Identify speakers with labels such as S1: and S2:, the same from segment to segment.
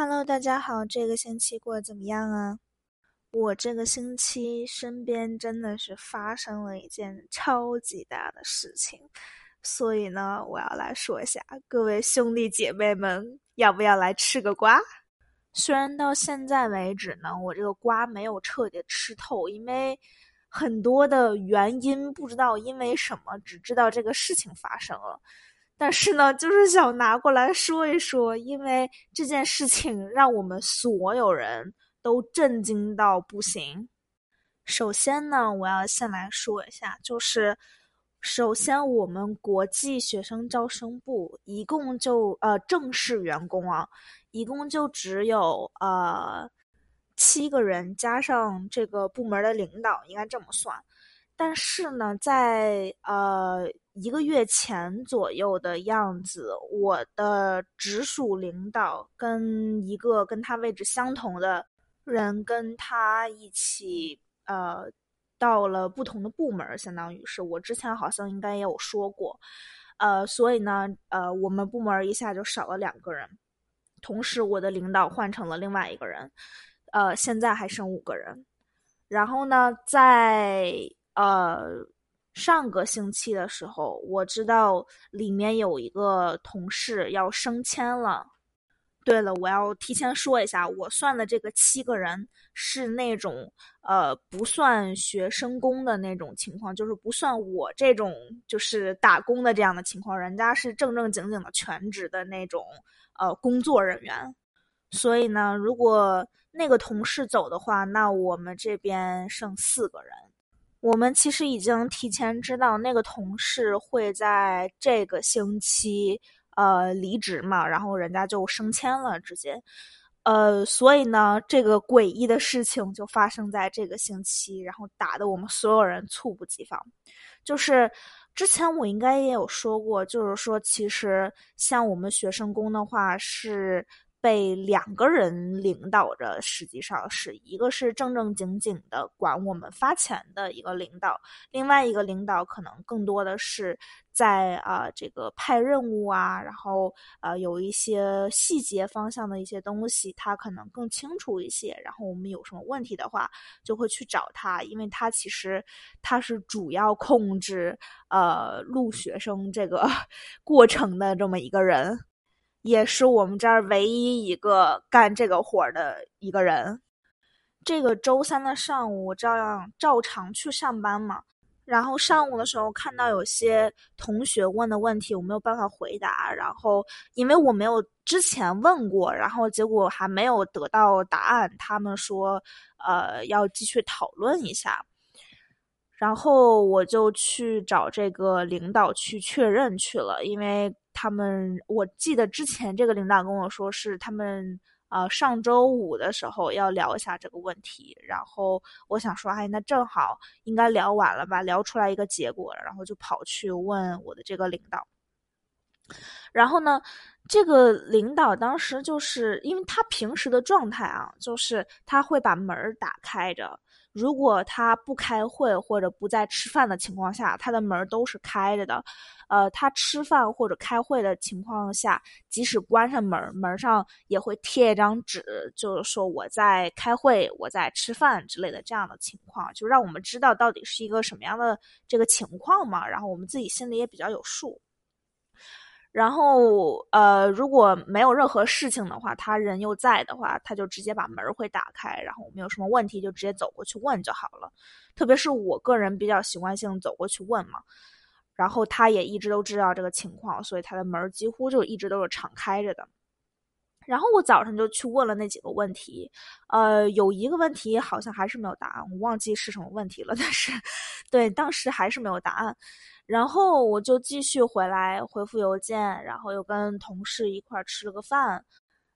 S1: Hello，大家好，这个星期过得怎么样啊？我这个星期身边真的是发生了一件超级大的事情，所以呢，我要来说一下，各位兄弟姐妹们，要不要来吃个瓜？虽然到现在为止呢，我这个瓜没有彻底吃透，因为很多的原因不知道因为什么，只知道这个事情发生了。但是呢，就是想拿过来说一说，因为这件事情让我们所有人都震惊到不行。首先呢，我要先来说一下，就是首先我们国际学生招生部一共就呃正式员工啊，一共就只有呃七个人，加上这个部门的领导，应该这么算。但是呢，在呃一个月前左右的样子，我的直属领导跟一个跟他位置相同的人跟他一起呃到了不同的部门，相当于是我之前好像应该也有说过，呃，所以呢，呃，我们部门一下就少了两个人，同时我的领导换成了另外一个人，呃，现在还剩五个人，然后呢，在呃，上个星期的时候，我知道里面有一个同事要升迁了。对了，我要提前说一下，我算的这个七个人是那种呃不算学生工的那种情况，就是不算我这种就是打工的这样的情况，人家是正正经经的全职的那种呃工作人员。所以呢，如果那个同事走的话，那我们这边剩四个人。我们其实已经提前知道那个同事会在这个星期呃离职嘛，然后人家就升迁了，直接，呃，所以呢，这个诡异的事情就发生在这个星期，然后打得我们所有人猝不及防。就是之前我应该也有说过，就是说其实像我们学生工的话是。被两个人领导着，实际上是一个是正正经经的管我们发钱的一个领导，另外一个领导可能更多的是在啊这个派任务啊，然后呃有一些细节方向的一些东西，他可能更清楚一些。然后我们有什么问题的话，就会去找他，因为他其实他是主要控制呃录学生这个 过程的这么一个人。也是我们这儿唯一一个干这个活的一个人。这个周三的上午，照样照常去上班嘛。然后上午的时候，看到有些同学问的问题，我没有办法回答。然后因为我没有之前问过，然后结果还没有得到答案。他们说，呃，要继续讨论一下。然后我就去找这个领导去确认去了，因为。他们，我记得之前这个领导跟我说是他们，呃，上周五的时候要聊一下这个问题。然后我想说，哎，那正好应该聊完了吧，聊出来一个结果。然后就跑去问我的这个领导。然后呢，这个领导当时就是因为他平时的状态啊，就是他会把门打开着。如果他不开会或者不在吃饭的情况下，他的门都是开着的。呃，他吃饭或者开会的情况下，即使关上门，门上也会贴一张纸，就是说我在开会，我在吃饭之类的这样的情况，就让我们知道到底是一个什么样的这个情况嘛。然后我们自己心里也比较有数。然后，呃，如果没有任何事情的话，他人又在的话，他就直接把门会打开，然后我们有什么问题就直接走过去问就好了。特别是我个人比较习惯性走过去问嘛，然后他也一直都知道这个情况，所以他的门几乎就一直都是敞开着的。然后我早上就去问了那几个问题，呃，有一个问题好像还是没有答案，我忘记是什么问题了，但是，对，当时还是没有答案。然后我就继续回来回复邮件，然后又跟同事一块吃了个饭。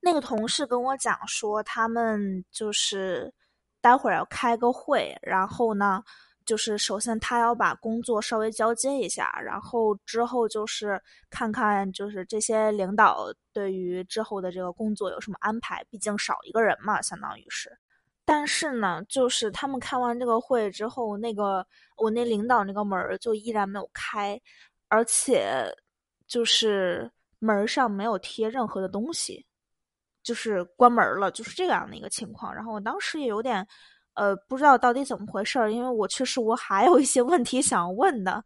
S1: 那个同事跟我讲说，他们就是待会儿要开个会，然后呢，就是首先他要把工作稍微交接一下，然后之后就是看看就是这些领导对于之后的这个工作有什么安排，毕竟少一个人嘛，相当于是。但是呢，就是他们开完这个会之后，那个我那领导那个门儿就依然没有开，而且就是门上没有贴任何的东西，就是关门了，就是这样的一个情况。然后我当时也有点，呃，不知道到底怎么回事儿，因为我确实我还有一些问题想问的。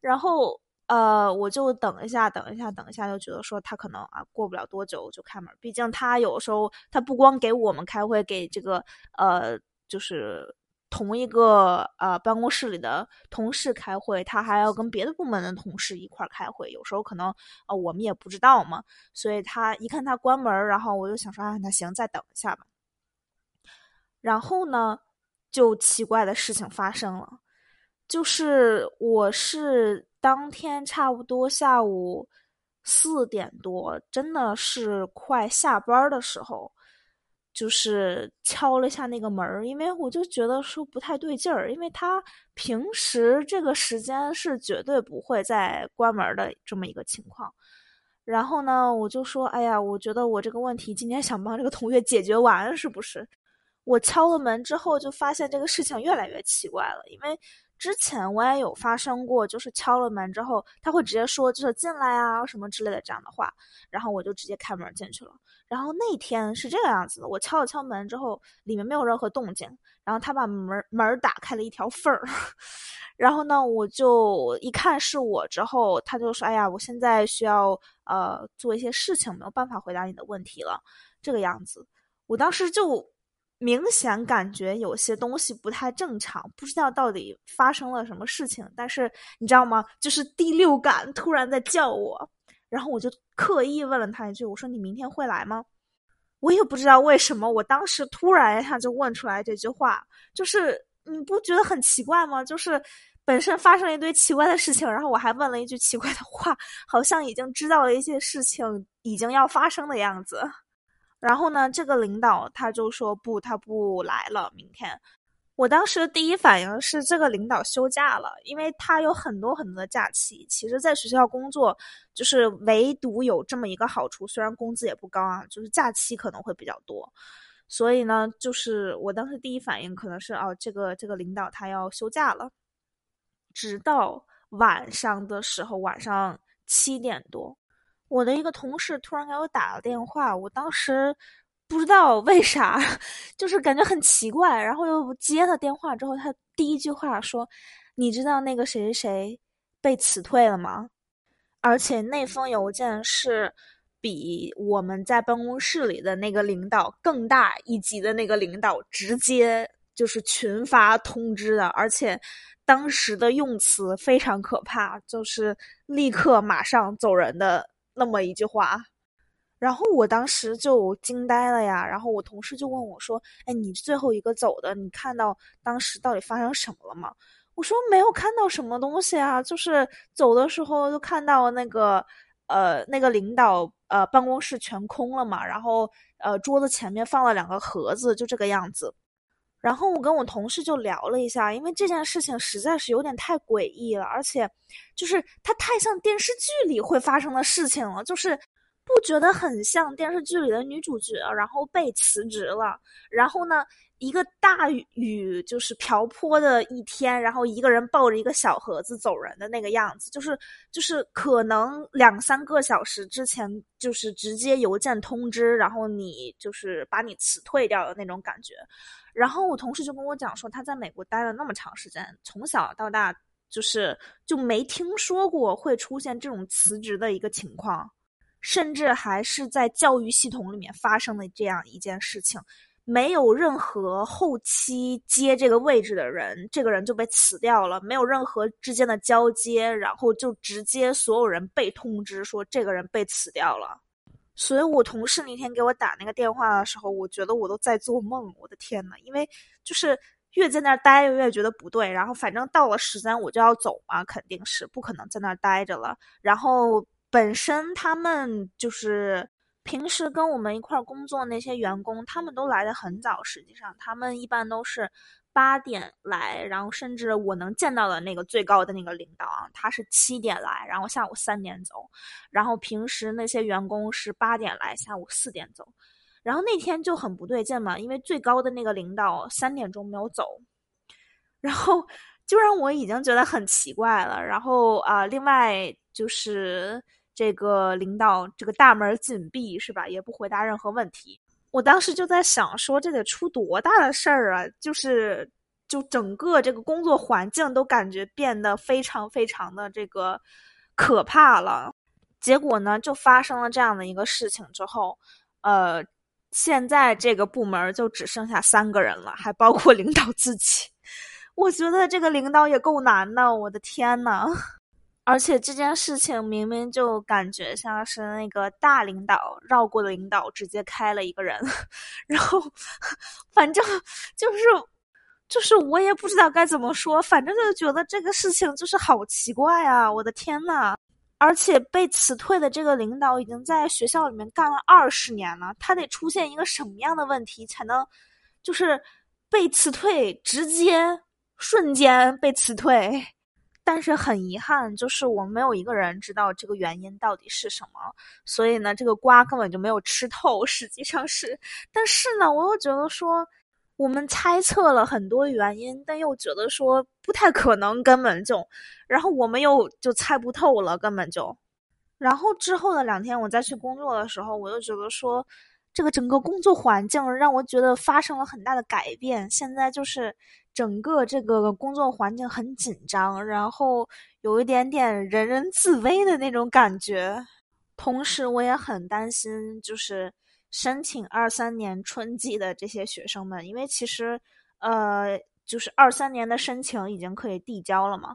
S1: 然后，呃，我就等一下，等一下，等一下，就觉得说他可能啊，过不了多久就开门。毕竟他有时候他不光给我们开会，给这个呃，就是同一个呃办公室里的同事开会，他还要跟别的部门的同事一块儿开会。有时候可能啊，我们也不知道嘛。所以他一看他关门，然后我就想说啊，那行，再等一下吧。然后呢，就奇怪的事情发生了。就是我是当天差不多下午四点多，真的是快下班的时候，就是敲了一下那个门儿，因为我就觉得说不太对劲儿，因为他平时这个时间是绝对不会再关门的这么一个情况。然后呢，我就说，哎呀，我觉得我这个问题今天想帮这个同学解决完，是不是？我敲了门之后，就发现这个事情越来越奇怪了，因为。之前我也有发生过，就是敲了门之后，他会直接说就是进来啊什么之类的这样的话，然后我就直接开门进去了。然后那天是这个样子的，我敲了敲门之后，里面没有任何动静，然后他把门门打开了一条缝儿，然后呢，我就一看是我之后，他就说：“哎呀，我现在需要呃做一些事情，没有办法回答你的问题了。”这个样子，我当时就。明显感觉有些东西不太正常，不知道到底发生了什么事情。但是你知道吗？就是第六感突然在叫我，然后我就刻意问了他一句：“我说你明天会来吗？”我也不知道为什么，我当时突然一下就问出来这句话，就是你不觉得很奇怪吗？就是本身发生了一堆奇怪的事情，然后我还问了一句奇怪的话，好像已经知道了一些事情已经要发生的样子。然后呢，这个领导他就说不，他不来了。明天，我当时第一反应是这个领导休假了，因为他有很多很多的假期。其实，在学校工作，就是唯独有这么一个好处，虽然工资也不高啊，就是假期可能会比较多。所以呢，就是我当时第一反应可能是哦，这个这个领导他要休假了。直到晚上的时候，晚上七点多。我的一个同事突然给我打了电话，我当时不知道为啥，就是感觉很奇怪。然后又接了电话之后，他第一句话说：“你知道那个谁谁谁被辞退了吗？”而且那封邮件是比我们在办公室里的那个领导更大一级的那个领导直接就是群发通知的，而且当时的用词非常可怕，就是立刻马上走人的。那么一句话，然后我当时就惊呆了呀。然后我同事就问我说：“哎，你最后一个走的，你看到当时到底发生什么了吗？”我说：“没有看到什么东西啊，就是走的时候就看到那个呃那个领导呃办公室全空了嘛，然后呃桌子前面放了两个盒子，就这个样子。”然后我跟我同事就聊了一下，因为这件事情实在是有点太诡异了，而且，就是它太像电视剧里会发生的事情了，就是不觉得很像电视剧里的女主角，然后被辞职了，然后呢？一个大雨就是瓢泼的一天，然后一个人抱着一个小盒子走人的那个样子，就是就是可能两三个小时之前就是直接邮件通知，然后你就是把你辞退掉的那种感觉。然后我同事就跟我讲说，他在美国待了那么长时间，从小到大就是就没听说过会出现这种辞职的一个情况，甚至还是在教育系统里面发生的这样一件事情。没有任何后期接这个位置的人，这个人就被辞掉了，没有任何之间的交接，然后就直接所有人被通知说这个人被辞掉了。所以我同事那天给我打那个电话的时候，我觉得我都在做梦，我的天呐，因为就是越在那儿待着越觉得不对，然后反正到了时间我就要走嘛，肯定是不可能在那儿待着了。然后本身他们就是。平时跟我们一块工作那些员工，他们都来的很早。实际上，他们一般都是八点来，然后甚至我能见到的那个最高的那个领导啊，他是七点来，然后下午三点走。然后平时那些员工是八点来，下午四点走。然后那天就很不对劲嘛，因为最高的那个领导三点钟没有走，然后就让我已经觉得很奇怪了。然后啊，另外就是。这个领导这个大门紧闭，是吧？也不回答任何问题。我当时就在想，说这得出多大的事儿啊！就是，就整个这个工作环境都感觉变得非常非常的这个可怕了。结果呢，就发生了这样的一个事情之后，呃，现在这个部门就只剩下三个人了，还包括领导自己。我觉得这个领导也够难的，我的天呐！而且这件事情明明就感觉像是那个大领导绕过的领导直接开了一个人，然后反正就是就是我也不知道该怎么说，反正就觉得这个事情就是好奇怪啊！我的天呐！而且被辞退的这个领导已经在学校里面干了二十年了，他得出现一个什么样的问题才能就是被辞退，直接瞬间被辞退？但是很遗憾，就是我们没有一个人知道这个原因到底是什么，所以呢，这个瓜根本就没有吃透。实际上是，但是呢，我又觉得说，我们猜测了很多原因，但又觉得说不太可能，根本就，然后我们又就猜不透了，根本就。然后之后的两天，我再去工作的时候，我又觉得说，这个整个工作环境让我觉得发生了很大的改变。现在就是。整个这个工作环境很紧张，然后有一点点人人自危的那种感觉。同时，我也很担心，就是申请二三年春季的这些学生们，因为其实，呃，就是二三年的申请已经可以递交了嘛。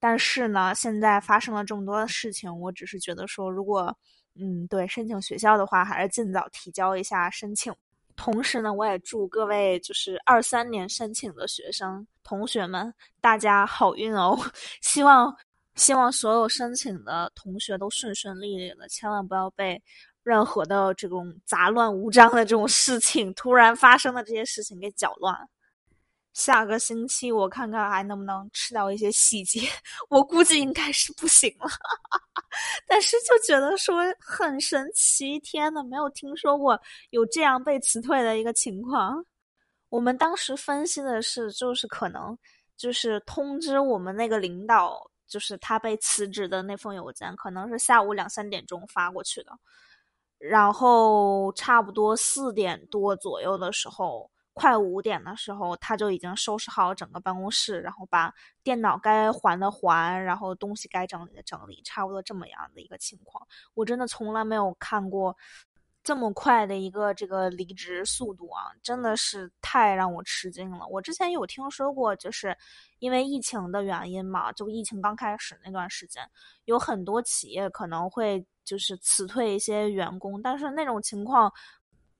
S1: 但是呢，现在发生了这么多的事情，我只是觉得说，如果，嗯，对，申请学校的话，还是尽早提交一下申请。同时呢，我也祝各位就是二三年申请的学生同学们，大家好运哦！希望希望所有申请的同学都顺顺利利的，千万不要被任何的这种杂乱无章的这种事情突然发生的这些事情给搅乱。下个星期我看看还能不能吃到一些细节，我估计应该是不行了。但是就觉得说很神奇，天呐，没有听说过有这样被辞退的一个情况。我们当时分析的是，就是可能就是通知我们那个领导，就是他被辞职的那封邮件，可能是下午两三点钟发过去的，然后差不多四点多左右的时候。快五点的时候，他就已经收拾好整个办公室，然后把电脑该还的还，然后东西该整理的整理，差不多这么样的一个情况。我真的从来没有看过这么快的一个这个离职速度啊，真的是太让我吃惊了。我之前有听说过，就是因为疫情的原因嘛，就疫情刚开始那段时间，有很多企业可能会就是辞退一些员工，但是那种情况。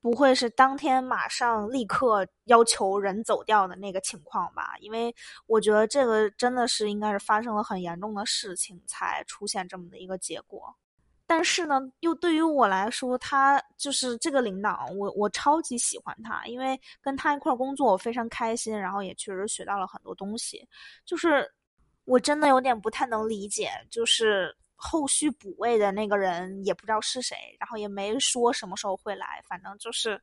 S1: 不会是当天马上立刻要求人走掉的那个情况吧？因为我觉得这个真的是应该是发生了很严重的事情才出现这么的一个结果。但是呢，又对于我来说，他就是这个领导，我我超级喜欢他，因为跟他一块工作我非常开心，然后也确实学到了很多东西。就是我真的有点不太能理解，就是。后续补位的那个人也不知道是谁，然后也没说什么时候会来，反正就是，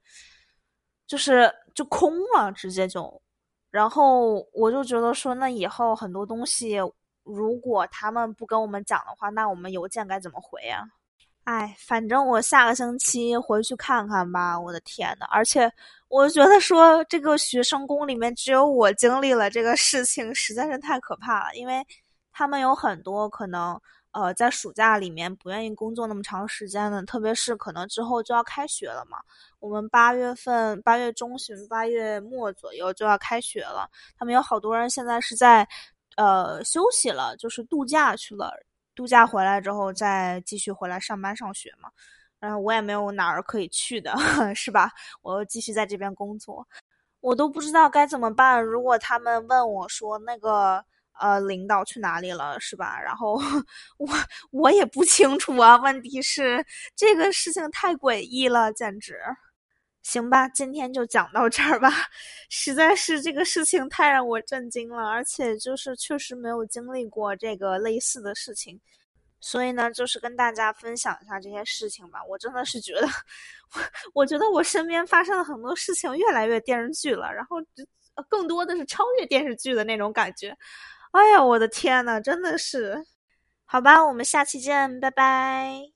S1: 就是就空了，直接就，然后我就觉得说，那以后很多东西，如果他们不跟我们讲的话，那我们邮件该怎么回啊？哎，反正我下个星期回去看看吧。我的天呐，而且我觉得说，这个学生宫里面只有我经历了这个事情，实在是太可怕了，因为他们有很多可能。呃，在暑假里面不愿意工作那么长时间的，特别是可能之后就要开学了嘛。我们八月份、八月中旬、八月末左右就要开学了，他们有好多人现在是在呃休息了，就是度假去了。度假回来之后再继续回来上班上学嘛。然后我也没有哪儿可以去的，是吧？我继续在这边工作，我都不知道该怎么办。如果他们问我说那个。呃，领导去哪里了，是吧？然后我我也不清楚啊。问题是这个事情太诡异了，简直。行吧，今天就讲到这儿吧。实在是这个事情太让我震惊了，而且就是确实没有经历过这个类似的事情，所以呢，就是跟大家分享一下这些事情吧。我真的是觉得，我我觉得我身边发生了很多事情，越来越电视剧了，然后更多的是超越电视剧的那种感觉。哎呀，我的天呐，真的是，好吧，我们下期见，拜拜。